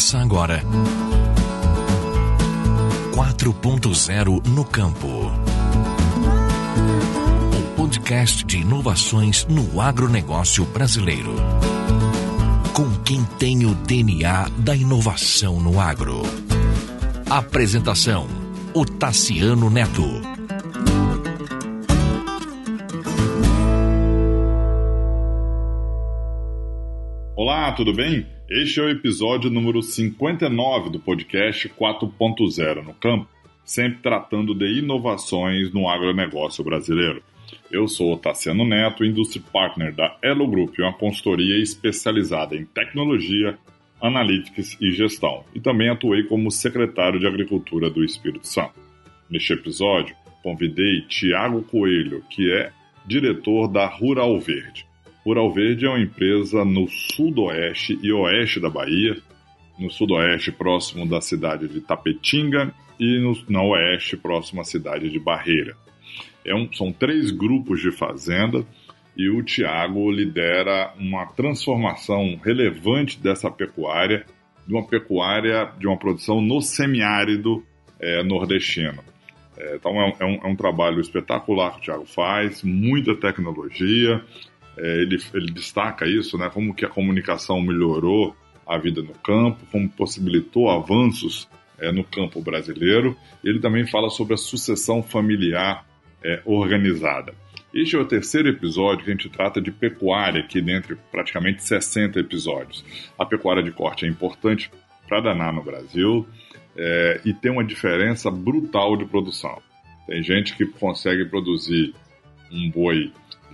Começa agora. 4.0 no campo. Um podcast de inovações no agronegócio brasileiro. Com quem tem o DNA da inovação no agro. Apresentação: o Tassiano Neto. Olá, tudo bem? Este é o episódio número 59 do podcast 4.0 no campo, sempre tratando de inovações no agronegócio brasileiro. Eu sou Tassiano Neto, Industry Partner da Elo Group, uma consultoria especializada em tecnologia, analytics e gestão, e também atuei como secretário de Agricultura do Espírito Santo. Neste episódio, convidei Tiago Coelho, que é diretor da Rural Verde. Rural Verde é uma empresa no sudoeste e oeste da Bahia, no sudoeste próximo da cidade de Tapetinga e no, no oeste próximo à cidade de Barreira. É um, são três grupos de fazenda e o Tiago lidera uma transformação relevante dessa pecuária, de uma pecuária de uma produção no semiárido é, nordestino. É, então é um, é um, trabalho espetacular que o Tiago faz, muita tecnologia, é, ele, ele destaca isso, né? Como que a comunicação melhorou a vida no campo, como possibilitou avanços é, no campo brasileiro. Ele também fala sobre a sucessão familiar é, organizada. Este é o terceiro episódio que a gente trata de pecuária, aqui dentre praticamente 60 episódios. A pecuária de corte é importante para danar no Brasil é, e tem uma diferença brutal de produção. Tem gente que consegue produzir um boi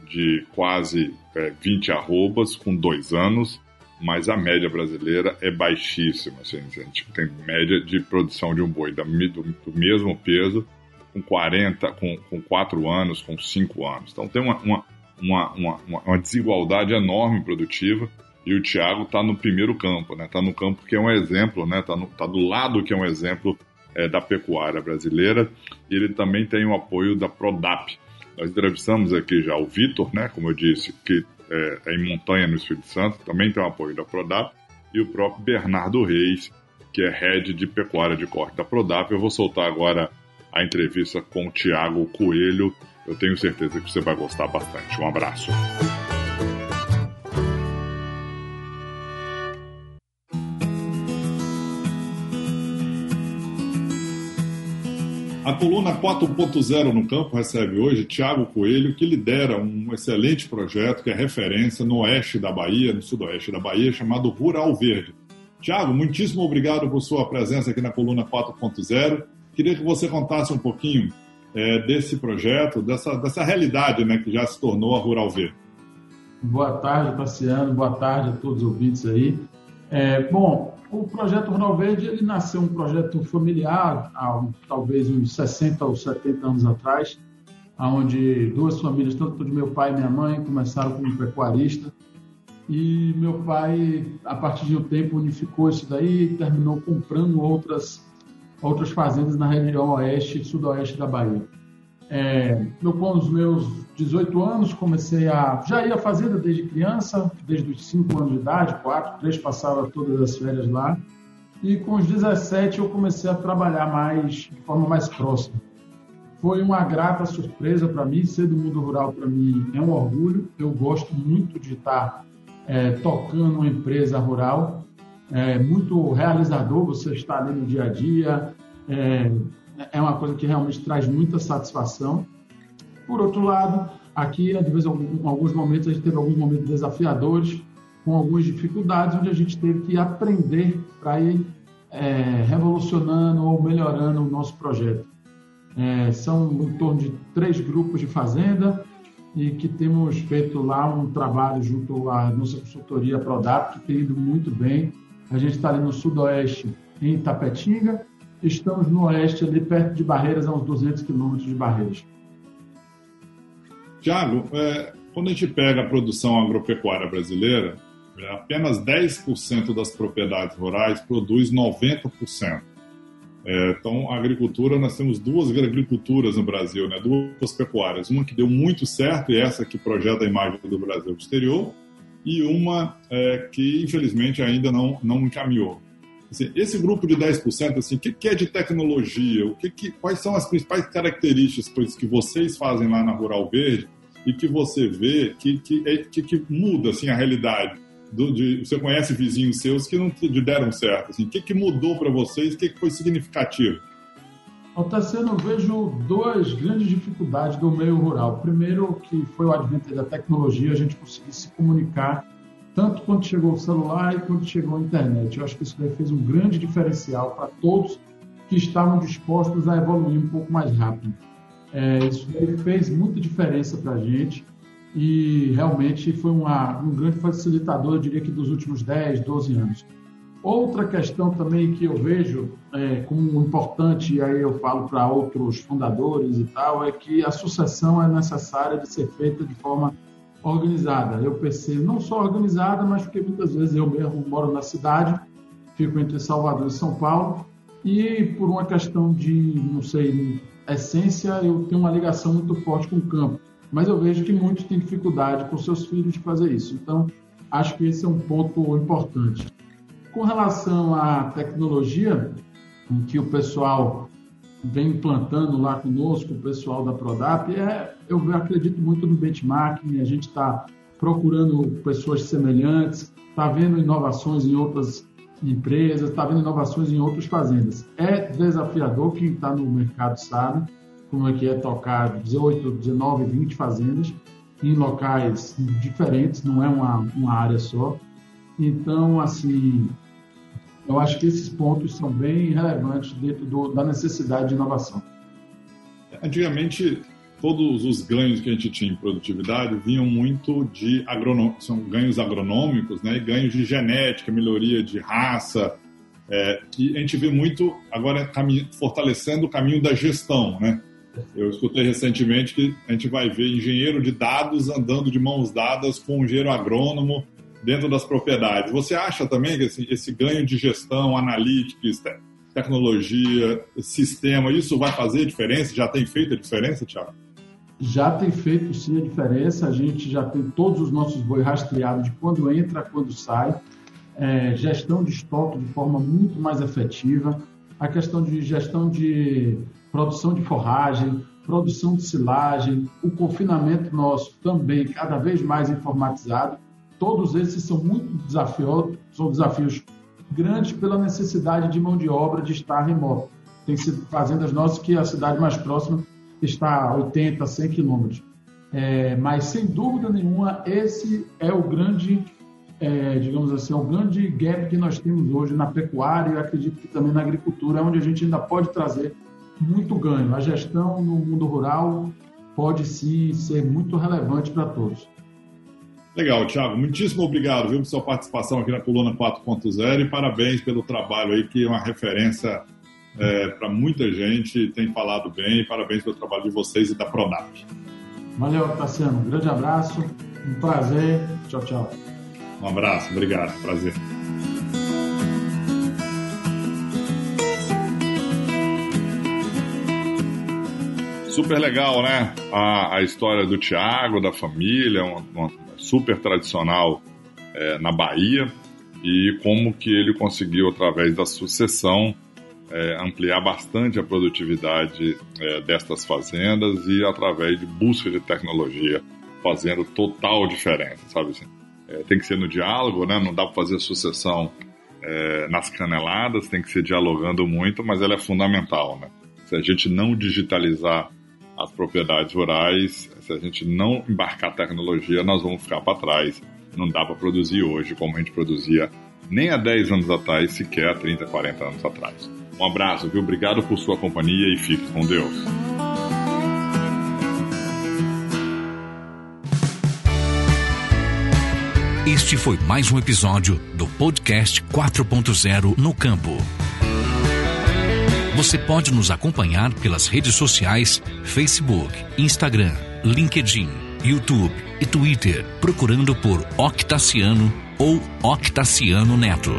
de quase é, 20 arrobas com dois anos, mas a média brasileira é baixíssima. Assim, a gente tem média de produção de um boi do, do mesmo peso com 40, com, com 4 anos, com 5 anos. Então tem uma, uma, uma, uma, uma desigualdade enorme produtiva e o Thiago está no primeiro campo, né? Está no campo que é um exemplo, né? Está tá do lado que é um exemplo é, da pecuária brasileira. E ele também tem o apoio da Prodap, nós entrevistamos aqui já o Vitor, né, como eu disse, que é, é, em Montanha, no Espírito Santo, também tem o apoio da Prodap, e o próprio Bernardo Reis, que é head de pecuária de corte da Prodap. Eu vou soltar agora a entrevista com o Tiago Coelho. Eu tenho certeza que você vai gostar bastante. Um abraço. A coluna 4.0 no campo recebe hoje Tiago Coelho, que lidera um excelente projeto que é referência no oeste da Bahia, no sudoeste da Bahia, chamado Rural Verde. Tiago, muitíssimo obrigado por sua presença aqui na coluna 4.0. Queria que você contasse um pouquinho é, desse projeto, dessa, dessa realidade né, que já se tornou a Rural Verde. Boa tarde, Tassiano. Boa tarde a todos os ouvintes aí. É, bom, o projeto Rural Verde ele nasceu um projeto familiar há talvez uns 60 ou 70 anos atrás, onde duas famílias, tanto de meu pai e minha mãe, começaram como pecuarista. E meu pai, a partir de um tempo, unificou isso daí e terminou comprando outras, outras fazendas na região oeste e sudoeste da Bahia. É, com os meus 18 anos, comecei a. Já ia à fazenda desde criança, desde os 5 anos de idade, 4, 3, passava todas as férias lá. E com os 17 eu comecei a trabalhar mais, de forma mais próxima. Foi uma grata surpresa para mim, ser do mundo rural para mim é um orgulho. Eu gosto muito de estar é, tocando uma empresa rural. É muito realizador você estar ali no dia a dia, é, é uma coisa que realmente traz muita satisfação. Por outro lado, aqui, às vezes, em alguns momentos, a gente teve alguns momentos desafiadores, com algumas dificuldades, onde a gente teve que aprender para ir é, revolucionando ou melhorando o nosso projeto. É, são em torno de três grupos de fazenda e que temos feito lá um trabalho junto à nossa consultoria Prodap, que tem ido muito bem. A gente está ali no sudoeste, em Itapetinga, Estamos no oeste, ali perto de Barreiras, a uns 200 quilômetros de Barreiras. Tiago, é, quando a gente pega a produção agropecuária brasileira, é, apenas 10% das propriedades rurais produz 90%. É, então, a agricultura, nós temos duas agriculturas no Brasil, né? duas pecuárias. Uma que deu muito certo, e essa que projeta a imagem do Brasil exterior, e uma é, que, infelizmente, ainda não, não encaminhou. Assim, esse grupo de 10%, assim, o que, que é de tecnologia? O que, que quais são as principais características que vocês fazem lá na Rural Verde e que você vê que, que, é, que, que muda assim, a realidade? Do, de, você conhece vizinhos seus que não deram certo. Assim, o que, que mudou para vocês? O que, que foi significativo? Tassiano, eu vejo duas grandes dificuldades do meio rural. Primeiro, que foi o advento da tecnologia, a gente conseguir se comunicar tanto quando chegou o celular e quando chegou a internet. Eu acho que isso daí fez um grande diferencial para todos que estavam dispostos a evoluir um pouco mais rápido. É, isso daí fez muita diferença para a gente e realmente foi uma, um grande facilitador, eu diria que dos últimos 10, 12 anos. Outra questão também que eu vejo é, como importante, e aí eu falo para outros fundadores e tal, é que a sucessão é necessária de ser feita de forma organizada. Eu percebo, não só organizada, mas porque muitas vezes eu mesmo moro na cidade, fico entre Salvador e São Paulo, e por uma questão de, não sei, essência, eu tenho uma ligação muito forte com o campo. Mas eu vejo que muitos têm dificuldade com seus filhos de fazer isso. Então, acho que esse é um ponto importante. Com relação à tecnologia, em que o pessoal vem implantando lá conosco, o pessoal da Prodap, é, eu acredito muito no benchmarking, a gente está procurando pessoas semelhantes, está vendo inovações em outras empresas, está vendo inovações em outras fazendas. É desafiador, quem está no mercado sabe como é que é tocar 18, 19, 20 fazendas em locais diferentes, não é uma, uma área só. Então, assim, eu acho que esses pontos são bem relevantes dentro do, da necessidade de inovação. Antigamente, todos os ganhos que a gente tinha em produtividade vinham muito de agronom... são ganhos agronômicos, né, e ganhos de genética, melhoria de raça, é, e a gente vê muito agora fortalecendo o caminho da gestão, né? Eu escutei recentemente que a gente vai ver engenheiro de dados andando de mãos dadas com um engenheiro agrônomo dentro das propriedades. Você acha também que esse, esse ganho de gestão, analytics, te, tecnologia, sistema, isso vai fazer diferença? Já tem feito a diferença, Tiago? Já tem feito sim a diferença. A gente já tem todos os nossos bois rastreados de quando entra, quando sai. É, gestão de estoque de forma muito mais efetiva. A questão de gestão de produção de forragem, produção de silagem, o confinamento nosso também cada vez mais informatizado Todos esses são muito desafios, são desafios grandes pela necessidade de mão de obra de estar remoto. Tem fazendas nossas que a cidade mais próxima está a 80, 100 quilômetros. É, mas, sem dúvida nenhuma, esse é o grande, é, digamos assim, é o grande gap que nós temos hoje na pecuária e acredito que também na agricultura, onde a gente ainda pode trazer muito ganho. A gestão no mundo rural pode sim ser muito relevante para todos. Legal, Thiago. Muitíssimo obrigado viu, por sua participação aqui na Coluna 4.0 e parabéns pelo trabalho aí, que é uma referência é, para muita gente, tem falado bem. Parabéns pelo trabalho de vocês e da Prodap. Valeu, Tassiano. Um grande abraço, um prazer. Tchau, tchau. Um abraço, obrigado, prazer. Super legal, né? A, a história do Tiago, da família, uma, uma super tradicional é, na Bahia e como que ele conseguiu, através da sucessão, é, ampliar bastante a produtividade é, destas fazendas e através de busca de tecnologia, fazendo total diferença, sabe assim? É, tem que ser no diálogo, né? Não dá para fazer sucessão é, nas caneladas, tem que ser dialogando muito, mas ela é fundamental, né? Se a gente não digitalizar as propriedades rurais, se a gente não embarcar tecnologia, nós vamos ficar para trás. Não dá para produzir hoje como a gente produzia nem há 10 anos atrás, sequer há 30, 40 anos atrás. Um abraço, viu? Obrigado por sua companhia e fique com Deus. Este foi mais um episódio do podcast 4.0 no campo. Você pode nos acompanhar pelas redes sociais Facebook, Instagram, LinkedIn, YouTube e Twitter, procurando por Octaciano ou Octaciano Neto.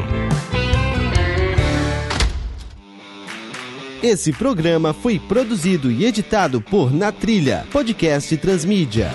Esse programa foi produzido e editado por Na Trilha, podcast Transmídia.